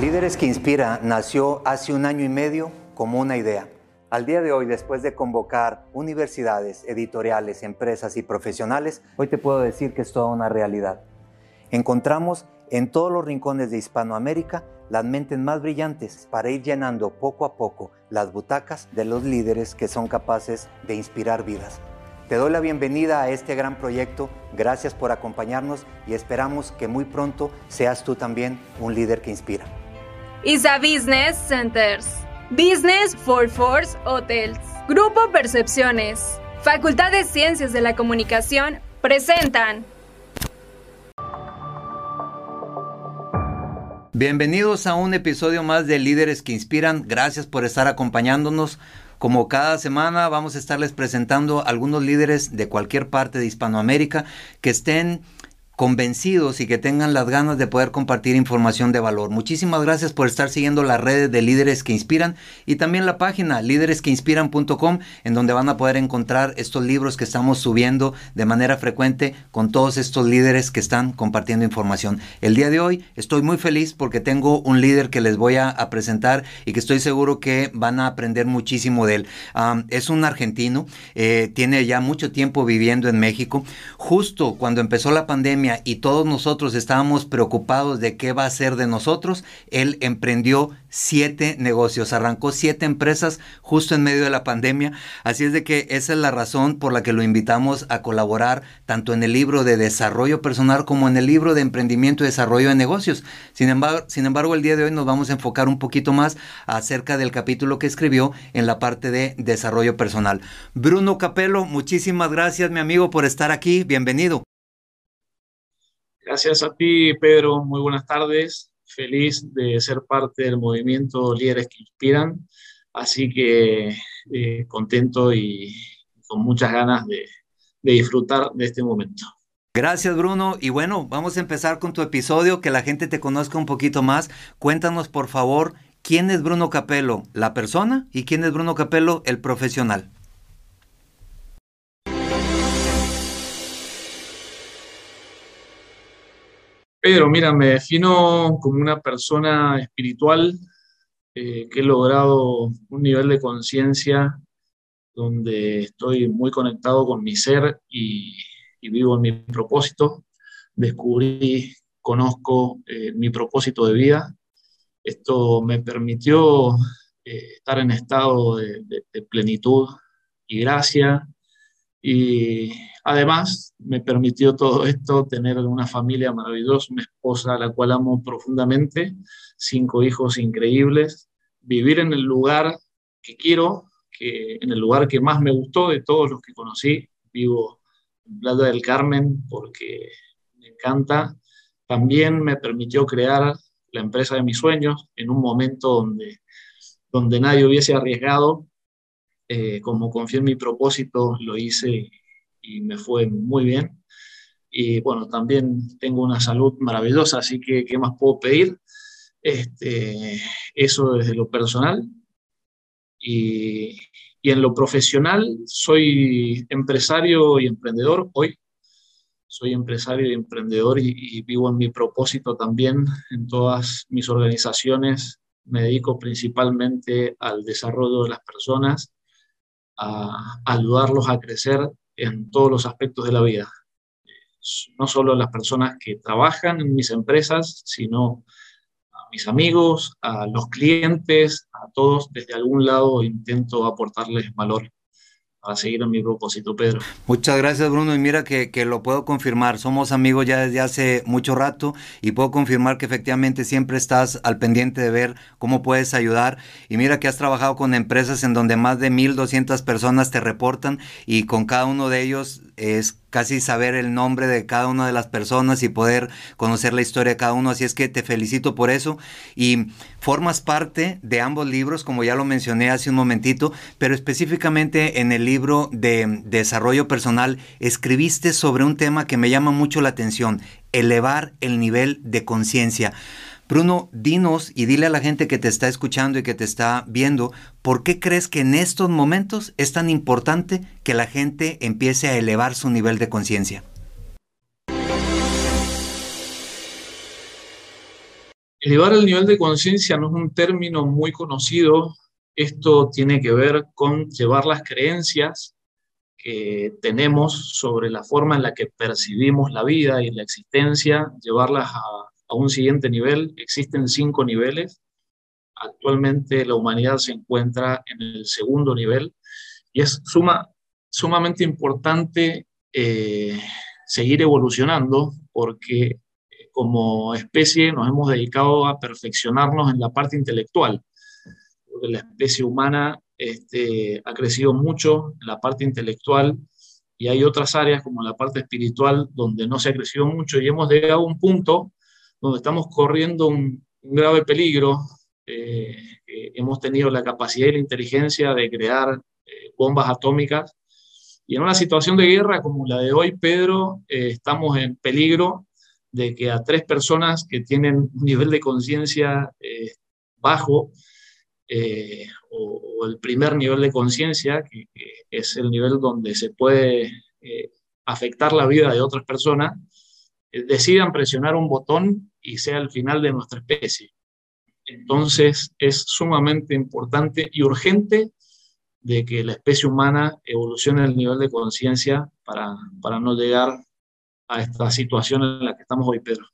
Líderes que Inspira nació hace un año y medio como una idea. Al día de hoy, después de convocar universidades, editoriales, empresas y profesionales, hoy te puedo decir que es toda una realidad. Encontramos en todos los rincones de Hispanoamérica las mentes más brillantes para ir llenando poco a poco las butacas de los líderes que son capaces de inspirar vidas. Te doy la bienvenida a este gran proyecto, gracias por acompañarnos y esperamos que muy pronto seas tú también un líder que inspira. ISA Business Centers. Business for Force Hotels. Grupo Percepciones. Facultad de Ciencias de la Comunicación presentan. Bienvenidos a un episodio más de Líderes que Inspiran. Gracias por estar acompañándonos. Como cada semana vamos a estarles presentando algunos líderes de cualquier parte de Hispanoamérica que estén convencidos y que tengan las ganas de poder compartir información de valor. Muchísimas gracias por estar siguiendo las redes de líderes que inspiran y también la página líderesqueinspiran.com en donde van a poder encontrar estos libros que estamos subiendo de manera frecuente con todos estos líderes que están compartiendo información. El día de hoy estoy muy feliz porque tengo un líder que les voy a, presentar y que estoy seguro que van a aprender muchísimo de él. es un argentino, eh, tiene ya mucho tiempo viviendo en México. Justo cuando empezó la pandemia, y todos nosotros estábamos preocupados de qué va a ser de nosotros, él emprendió siete negocios, arrancó siete empresas justo en medio de la pandemia. Así es de que esa es la razón por la que lo invitamos a colaborar tanto en el libro de desarrollo personal como en el libro de emprendimiento y desarrollo de negocios. Sin embargo, sin embargo, el día de hoy nos vamos a enfocar un poquito más acerca del capítulo que escribió en la parte de desarrollo personal. Bruno Capello, muchísimas gracias mi amigo por estar aquí. Bienvenido. Gracias a ti, Pedro. Muy buenas tardes. Feliz de ser parte del movimiento Líderes que Inspiran. Así que eh, contento y con muchas ganas de, de disfrutar de este momento. Gracias Bruno. Y bueno, vamos a empezar con tu episodio, que la gente te conozca un poquito más. Cuéntanos por favor, ¿quién es Bruno Capello, la persona? ¿Y quién es Bruno Capello, el profesional? Pedro, mira, me defino como una persona espiritual eh, que he logrado un nivel de conciencia donde estoy muy conectado con mi ser y, vivo en mi propósito. Descubrí, conozco eh, mi propósito de vida. Esto me permitió eh, estar en estado de, de plenitud y gracia y además me permitió todo esto tener una familia maravillosa, una esposa a la cual amo profundamente, cinco hijos increíbles, vivir en el lugar que quiero, que, en el lugar que más me gustó de todos los que conocí. Vivo en Playa del Carmen porque me encanta. También me permitió crear la empresa de mis sueños en un momento donde, donde nadie hubiese arriesgado eh, como confié en mi propósito, lo hice y, me fue muy bien. Y bueno, también tengo una salud maravillosa, así que ¿qué más puedo pedir? Este, eso desde lo personal. Y, y en lo profesional, soy empresario y emprendedor hoy. Soy empresario y emprendedor y, y vivo en mi propósito también en todas mis organizaciones. Me dedico principalmente al desarrollo de las personas a ayudarlos a crecer en todos los aspectos de la vida. No solo las personas que trabajan en mis empresas, sino a mis amigos, a los clientes, a todos, desde algún lado intento aportarles valor a seguir en mi propósito, Pedro. Muchas gracias, Bruno. Y mira que, que, lo puedo confirmar. Somos amigos ya desde hace mucho rato y puedo confirmar que efectivamente siempre estás al pendiente de ver cómo puedes ayudar. Y mira que has trabajado con empresas en donde más de 1.200 personas te reportan y con cada uno de ellos es casi saber el nombre de cada una de las personas y poder conocer la historia de cada uno. Así es que te felicito por eso. Y formas parte de ambos libros, como ya lo mencioné hace un momentito, pero específicamente en el libro de desarrollo personal escribiste sobre un tema que me llama mucho la atención, elevar el nivel de conciencia. Bruno, dinos y dile a la gente que te está escuchando y que te está viendo, ¿por qué crees que en estos momentos es tan importante que la gente empiece a elevar su nivel de conciencia? Elevar el nivel de conciencia no es un término muy conocido. Esto tiene que ver con llevar las creencias que tenemos sobre la forma en la que percibimos la vida y la existencia, llevarlas a, a un siguiente nivel. Existen cinco niveles. Actualmente la humanidad se encuentra en el segundo nivel y es suma, sumamente importante eh, seguir evolucionando porque eh, como especie nos hemos dedicado a perfeccionarnos en la parte intelectual. Porque la especie humana este, ha crecido mucho en la parte intelectual y hay otras áreas como la parte espiritual donde no se ha crecido mucho y hemos llegado a un punto donde estamos corriendo un, grave peligro. Eh, hemos tenido la capacidad y la inteligencia de crear bombas atómicas y en una situación de guerra como la de hoy, Pedro, eh, estamos en peligro de que a tres personas que tienen un nivel de conciencia eh, bajo, eh, o, el primer nivel de conciencia, que, es el nivel donde se puede afectar la vida de otras personas, decidan presionar un botón y sea el final de nuestra especie. Entonces es sumamente importante y urgente de que la especie humana evolucione el nivel de conciencia para, para no llegar a esta situación en la que estamos hoy, Pedro.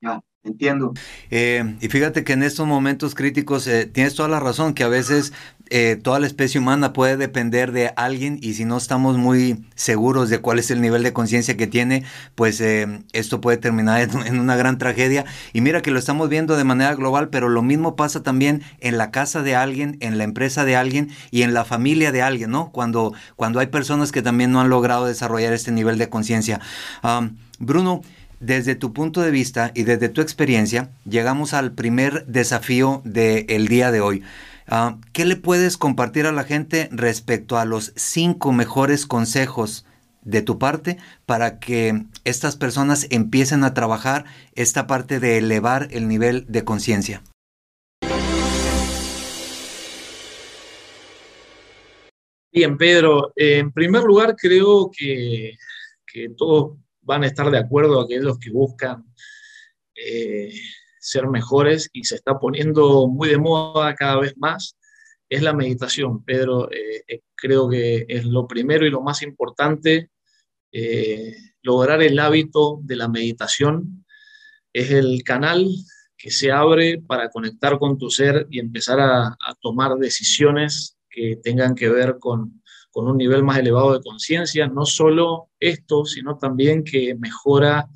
Ya, entiendo. Eh, y fíjate que en estos momentos críticos eh, tienes toda la razón, que a veces eh, toda la especie humana puede depender de alguien y si no estamos muy seguros de cuál es el nivel de conciencia que tiene, pues esto puede terminar en, una gran tragedia. Y mira que lo estamos viendo de manera global, pero lo mismo pasa también en la casa de alguien, en la empresa de alguien y en la familia de alguien, ¿no? Cuando, cuando hay personas que también no han logrado desarrollar este nivel de conciencia. Bruno, desde tu punto de vista y desde tu experiencia, llegamos al primer desafío del día de hoy. Ah, ¿Qué le puedes compartir a la gente respecto a los cinco mejores consejos de tu parte para que estas personas empiecen a trabajar esta parte de elevar el nivel de conciencia? Bien, Pedro. En primer lugar, creo que, que van a estar de acuerdo aquellos que buscan eh, ser mejores y se está poniendo muy de moda cada vez más, es la meditación. Pedro, eh, eh, creo que es lo primero y lo más importante, lograr el hábito de la meditación. Es el canal que se abre para conectar con tu ser y empezar a tomar decisiones que tengan que ver con, con un nivel más elevado de conciencia, no solo esto, sino también que mejora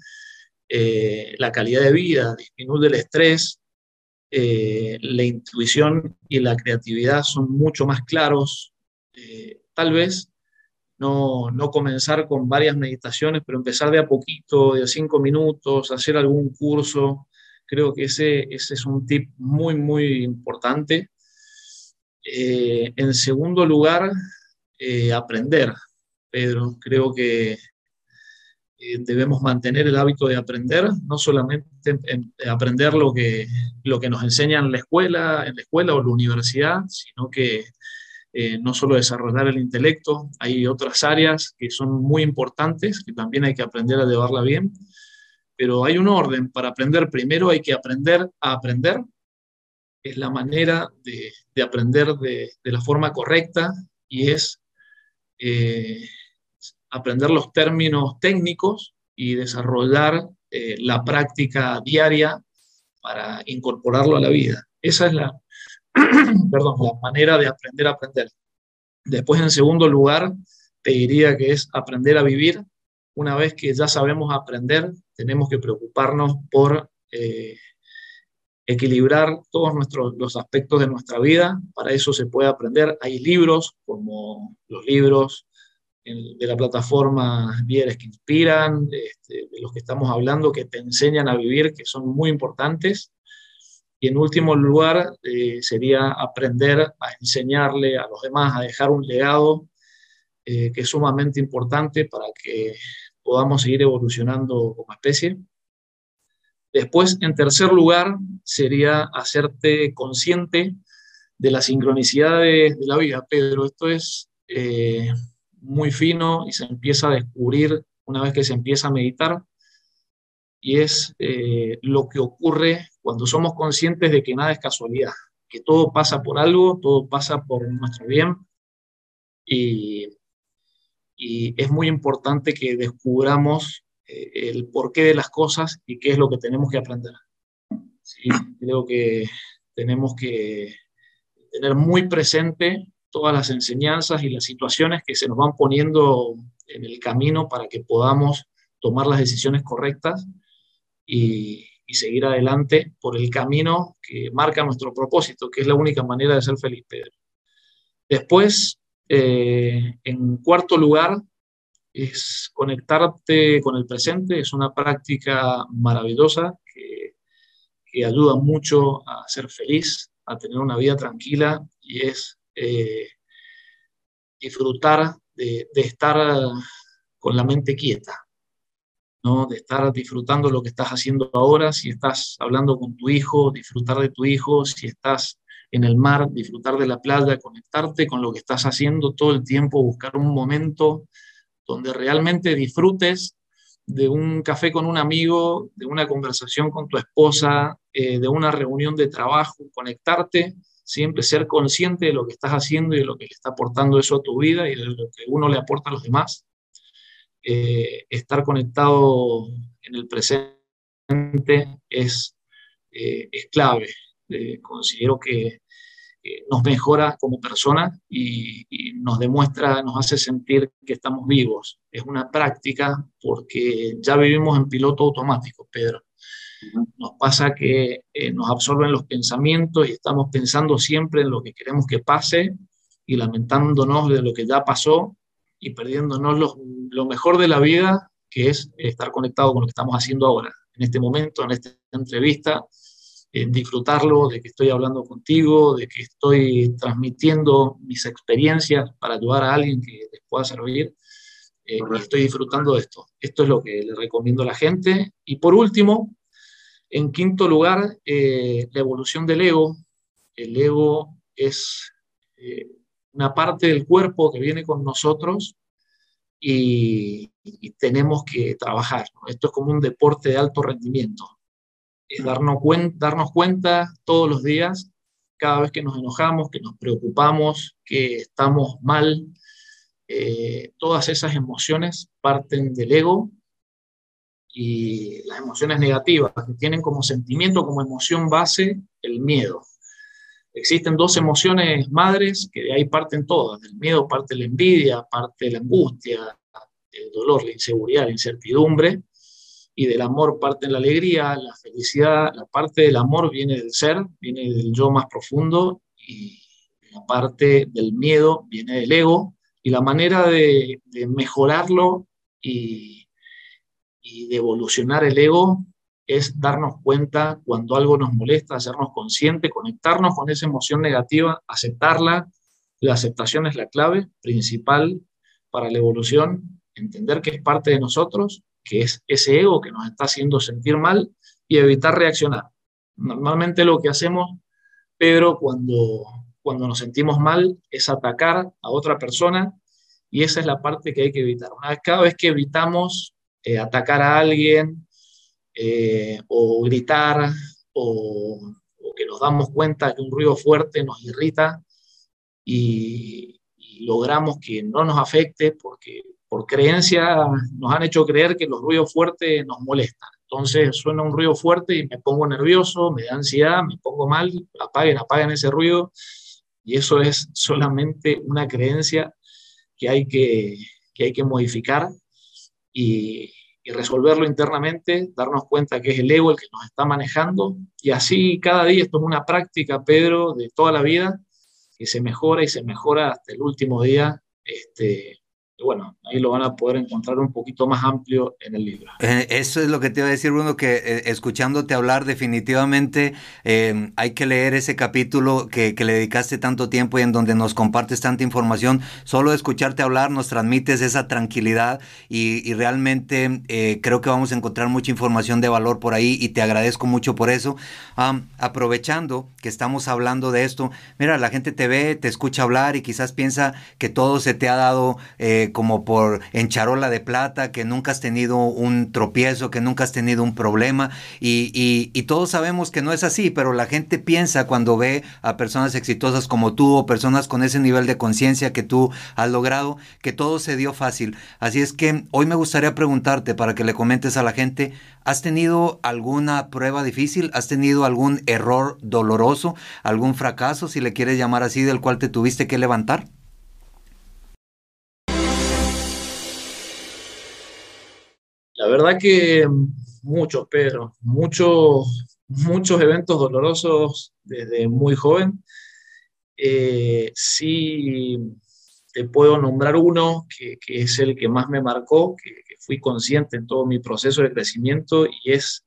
eh, la calidad de vida, disminuye el estrés, eh, la intuición y la creatividad son mucho más claros. Eh, tal vez no, no, comenzar con varias meditaciones, pero empezar de a poquito, de a cinco minutos, hacer algún curso. Creo que ese, ese es un tip muy, muy importante. en segundo lugar, eh, aprender, Pedro. Creo que eh, debemos mantener el hábito de aprender, no solamente aprender lo que, lo que nos enseñan en la escuela, en la escuela o la universidad, sino que eh, no solo desarrollar el intelecto, hay otras áreas que son muy importantes, que también hay que aprender a llevarla bien, pero hay un orden para aprender. Primero hay que aprender a aprender, es la manera de, de aprender de, de, la forma correcta y es eh, aprender los términos técnicos y desarrollar eh, la práctica diaria para incorporarlo a la vida. Esa es la, perdón, la manera de aprender a aprender. Después, en segundo lugar, te diría que es aprender a vivir. Una vez que ya sabemos aprender, tenemos que preocuparnos por eh, equilibrar todos nuestros, los aspectos de nuestra vida. Para eso se puede aprender. Hay libros como los libros de la plataforma Líderes que Inspiran, este, de los que estamos hablando, que te enseñan a vivir, que son muy importantes. Y en último lugar, eh, sería aprender a enseñarle a los demás, a dejar un legado eh, que es sumamente importante para que podamos seguir evolucionando como especie. Después, en tercer lugar, sería hacerte consciente de las sincronicidades de la vida. Pedro, esto es eh, muy fino y se empieza a descubrir una vez que se empieza a meditar y es eh, lo que ocurre cuando somos conscientes de que nada es casualidad, que todo pasa por algo, todo pasa por nuestro bien y, es muy importante que descubramos el porqué de las cosas y qué es lo que tenemos que aprender. Creo que tenemos que tener muy presente todas las enseñanzas y las situaciones que se nos van poniendo en el camino para que podamos tomar las decisiones correctas y, seguir adelante por el camino que marca nuestro propósito, que es la única manera de ser feliz, Pedro. Después, eh, en cuarto lugar, es conectarte con el presente, es una práctica maravillosa que, que ayuda mucho a ser feliz, a tener una vida tranquila y es eh, disfrutar de, estar con la mente quieta, ¿no? de estar disfrutando lo que estás haciendo ahora, si estás hablando con tu hijo, disfrutar de tu hijo, si estás en el mar, disfrutar de la playa, conectarte con lo que estás haciendo todo el tiempo, buscar un momento donde realmente disfrutes de un café con un amigo, de una conversación con tu esposa, eh, de una reunión de trabajo, conectarte siempre ser consciente de lo que estás haciendo y de lo que le está aportando eso a tu vida y de lo que uno le aporta a los demás. Eh, estar conectado en el presente es, eh, es clave. Considero que nos mejora como persona y, y, nos demuestra, nos hace sentir que estamos vivos. Es una práctica porque ya vivimos en piloto automático, Pedro. Nos pasa que eh, nos absorben los pensamientos y estamos pensando siempre en lo que queremos que pase y lamentándonos de lo que ya pasó y perdiéndonos lo, mejor de la vida, que es estar conectado con lo que estamos haciendo ahora, en este momento, en esta entrevista, en disfrutarlo, de que estoy hablando contigo, de que estoy transmitiendo mis experiencias para ayudar a alguien que les pueda servir. Eh, y estoy disfrutando de esto. Esto es lo que le recomiendo a la gente. Y por último, en quinto lugar, eh, la evolución del ego. El ego es eh, una parte del cuerpo que viene con nosotros y, tenemos que trabajar. Esto es como un deporte de alto rendimiento. Es darnos, darnos cuenta todos los días, cada vez que nos enojamos, que nos preocupamos, que estamos mal. Eh, todas esas emociones parten del ego y las emociones negativas, que tienen como sentimiento, como emoción base, el miedo. Existen dos emociones madres que de ahí parten todas. Del miedo parte la envidia, parte la angustia, el dolor, la inseguridad, la incertidumbre. Y del amor parte la alegría, la felicidad. La parte del amor viene del ser, viene del yo más profundo. Y la parte del miedo viene del ego. Y la manera de, mejorarlo y y de evolucionar el ego es darnos cuenta cuando algo nos molesta, hacernos consciente, conectarnos con esa emoción negativa, aceptarla. La aceptación es la clave principal para la evolución, entender que es parte de nosotros, que es ese ego que nos está haciendo sentir mal y evitar reaccionar. Normalmente lo que hacemos, Pedro, cuando, cuando nos sentimos mal es atacar a otra persona y esa es la parte que hay que evitar. cada vez que evitamos eh, atacar a alguien eh, o gritar o, que nos damos cuenta que un ruido fuerte nos irrita y, logramos que no nos afecte porque por creencia nos han hecho creer que los ruidos fuertes nos molestan. Entonces suena un ruido fuerte y me pongo nervioso, me da ansiedad, me pongo mal, apaguen, apaguen ese ruido. Y eso es solamente una creencia que hay que, que, hay que modificar y, resolverlo internamente, darnos cuenta que es el ego el que nos está manejando y así cada día, esto es una práctica, Pedro, de toda la vida, que se mejora y se mejora hasta el último día, este, bueno, ahí lo van a poder encontrar un poquito más amplio en el libro. Eh, eso es lo que te iba a decir, Bruno, que eh, escuchándote hablar definitivamente em, hay que leer ese capítulo que, le dedicaste tanto tiempo y en donde nos compartes tanta información. Solo escucharte hablar nos transmites esa tranquilidad y, realmente eh, creo que vamos a encontrar mucha información de valor por ahí y te agradezco mucho por eso. aprovechando que estamos hablando de esto, mira, la gente te ve, te escucha hablar y quizás piensa que todo se te ha dado como por encharola de plata, que nunca has tenido un tropiezo, que nunca has tenido un problema. Y, y, todos sabemos que no es así, pero la gente piensa cuando ve a personas exitosas como tú o personas con ese nivel de conciencia que tú has logrado, que todo se dio fácil. Así es que hoy me gustaría preguntarte para que le comentes a la gente, ¿has tenido alguna prueba difícil? ¿Has tenido algún error doloroso? ¿Algún fracaso, si le quieres llamar así, del cual te tuviste que levantar? Verdad que muchos, Pedro, muchos, muchos eventos dolorosos desde muy joven. Eh, sí, te puedo nombrar uno que, es el que más me marcó, que, fui consciente en todo mi proceso de crecimiento y es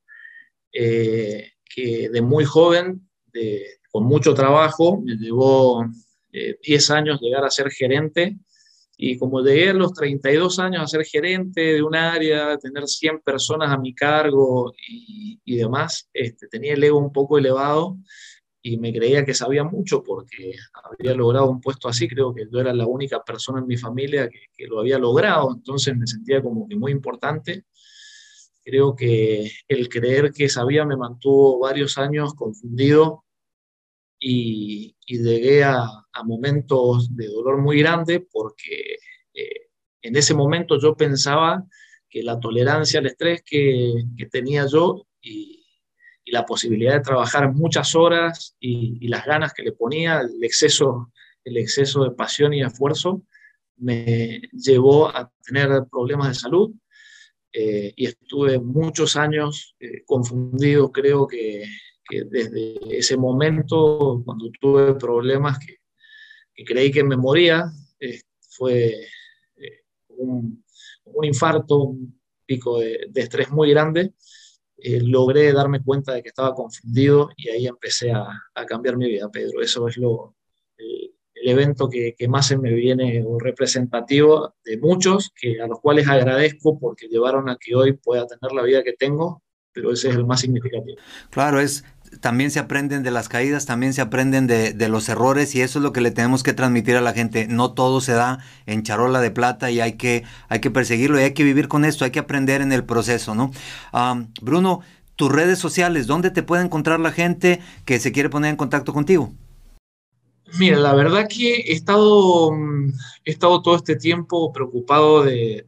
eh, que de muy joven, con mucho trabajo, me llevó 10 eh, años llegar a ser gerente y como llegué a los 32 años a ser gerente de un área, tener 100 personas a mi cargo y, y demás, este, tenía el ego un poco elevado y me creía que sabía mucho porque había logrado un puesto así, creo que yo era la única persona en mi familia que, que, lo había logrado, entonces me sentía como que muy importante. Creo que el creer que sabía me mantuvo varios años confundido y, llegué a, momentos de dolor muy grande porque eh, en ese momento yo pensaba que la tolerancia al estrés que, tenía yo y, la posibilidad de trabajar muchas horas y, las ganas que le ponía, el exceso, el exceso de pasión y esfuerzo, me llevó a tener problemas de salud eh, y estuve muchos años eh, confundido, creo que que desde ese momento, cuando tuve problemas que, creí que me moría, eh, fue eh, un, un, infarto, un pico de, estrés muy grande, eh, logré darme cuenta de que estaba confundido y ahí empecé a, a cambiar mi vida, Pedro. Eso es lo, el, evento que, que, más se me viene o representativo de muchos, que, a los cuales agradezco porque llevaron a que hoy pueda tener la vida que tengo pero ese es el más significativo. Claro, es también se aprenden de las caídas, también se aprenden de, los errores y eso es lo que le tenemos que transmitir a la gente. No todo se da en charola de plata y hay que, hay que perseguirlo y hay que vivir con esto, hay que aprender en el proceso, ¿no? Bruno, tus redes sociales, ¿dónde te puede encontrar la gente que se quiere poner en contacto contigo? Mira, la verdad que he estado, he estado todo este tiempo preocupado de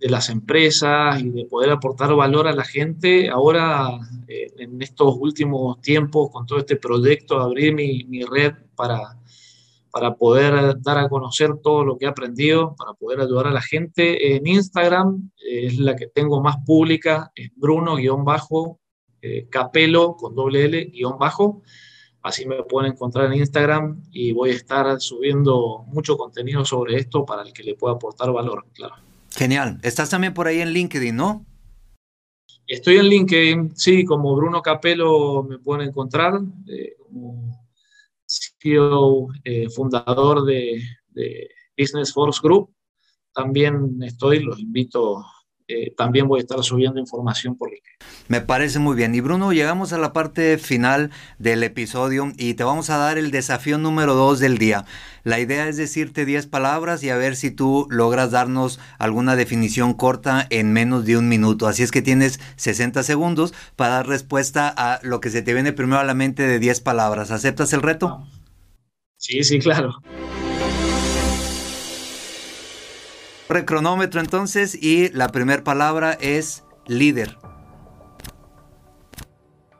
las empresas y de poder aportar valor a la gente. Ahora, eh, en estos últimos tiempos, con todo este proyecto, abrir mi, mi, red para, para poder dar a conocer todo lo que he aprendido, para poder ayudar a la gente. En Instagram es la que tengo más pública, es Bruno-Capelo eh, con doble L guion bajo. Así me pueden encontrar en Instagram y voy a estar subiendo mucho contenido sobre esto para el que le pueda aportar valor, claro. Genial. Estás también por ahí en LinkedIn, ¿no? Estoy en LinkedIn, sí, como Bruno Capelo me pueden encontrar, eh, como CEO, eh, fundador de, de, Business Force Group. También estoy, los invito eh, también voy a estar subiendo información por LinkedIn. Me parece muy bien. Y Bruno, llegamos a la parte final del episodio y te vamos a dar el desafío número dos del día. La idea es decirte 10 palabras y a ver si tú logras darnos alguna definición corta en menos de un minuto. Así es que tienes 60 segundos para dar respuesta a lo que se te viene primero a la mente de 10 palabras. ¿Aceptas el reto? Sí, sí, claro. Cronómetro entonces y la primera palabra es líder.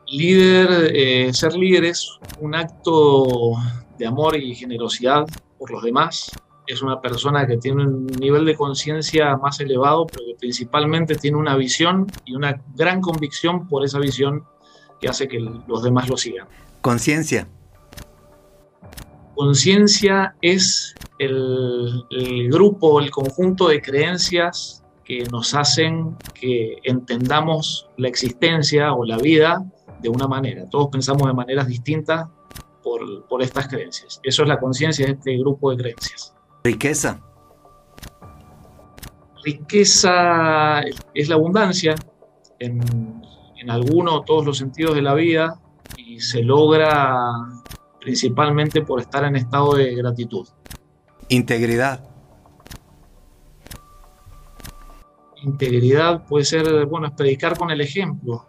Líder, eh, ser líder es un acto de amor y generosidad por los demás. Es una persona que tiene un nivel de conciencia más elevado, pero que principalmente tiene una visión y una gran convicción por esa visión que hace que los demás lo sigan. Conciencia. Conciencia es el, grupo, el conjunto de creencias que nos hacen que entendamos la existencia o la vida de una manera. Todos pensamos de maneras distintas por, por estas creencias. Eso es la conciencia de este grupo de creencias. Riqueza. Riqueza es la abundancia en, en alguno o todos los sentidos de la vida y se logra principalmente por estar en estado de gratitud. Integridad. integridad puede ser, bueno, es predicar con el ejemplo,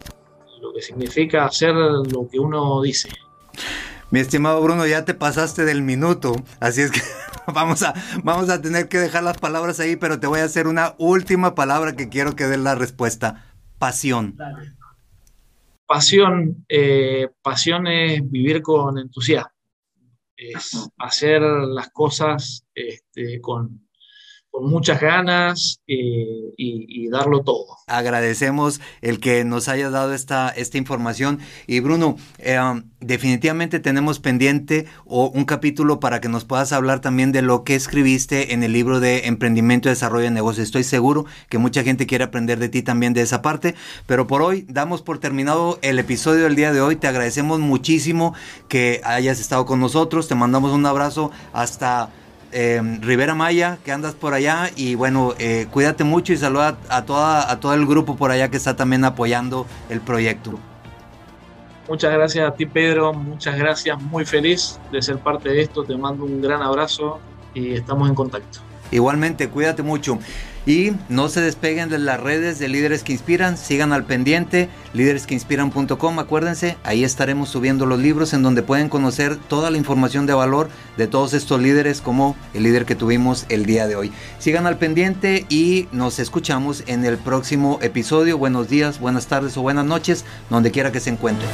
lo que significa hacer lo que uno dice. Mi estimado Bruno, ya te pasaste del minuto, así es que vamos a, vamos a tener que dejar las palabras ahí, pero te voy a hacer una última palabra que quiero que dé la respuesta. Pasión. Pasión, eh, pasión es vivir con entusiasmo, es hacer las cosas este, con, con muchas ganas eh, y, darlo todo. Agradecemos el que nos haya dado esta, esta información. Y Bruno, um, definitivamente tenemos pendiente o un capítulo para que nos puedas hablar también de lo que escribiste en el libro de Emprendimiento Desarrollo de Negocios. Estoy seguro que mucha gente quiere aprender de ti también de esa parte, pero por hoy damos por terminado el episodio del día de hoy. Te agradecemos muchísimo que hayas estado con nosotros. Te mandamos un abrazo hasta Em, Rivera Maya, que andas por allá. Y bueno, eh, cuídate mucho y saluda a, toda, a todo el grupo por allá que está también apoyando el proyecto. Muchas gracias a ti, Pedro. Muchas gracias. Muy feliz de ser parte de esto. Te mando un gran abrazo y estamos en contacto. Igualmente, cuídate mucho. Y no se despeguen de las redes de Líderes que Inspiran, sigan al pendiente, líderesqueinspiran.com, acuérdense, ahí estaremos subiendo los libros en donde pueden conocer toda la información de valor de todos estos líderes como el líder que tuvimos el día de hoy. Sigan al pendiente y nos escuchamos en el próximo episodio. Buenos días, buenas tardes o buenas noches, donde quiera que se encuentren.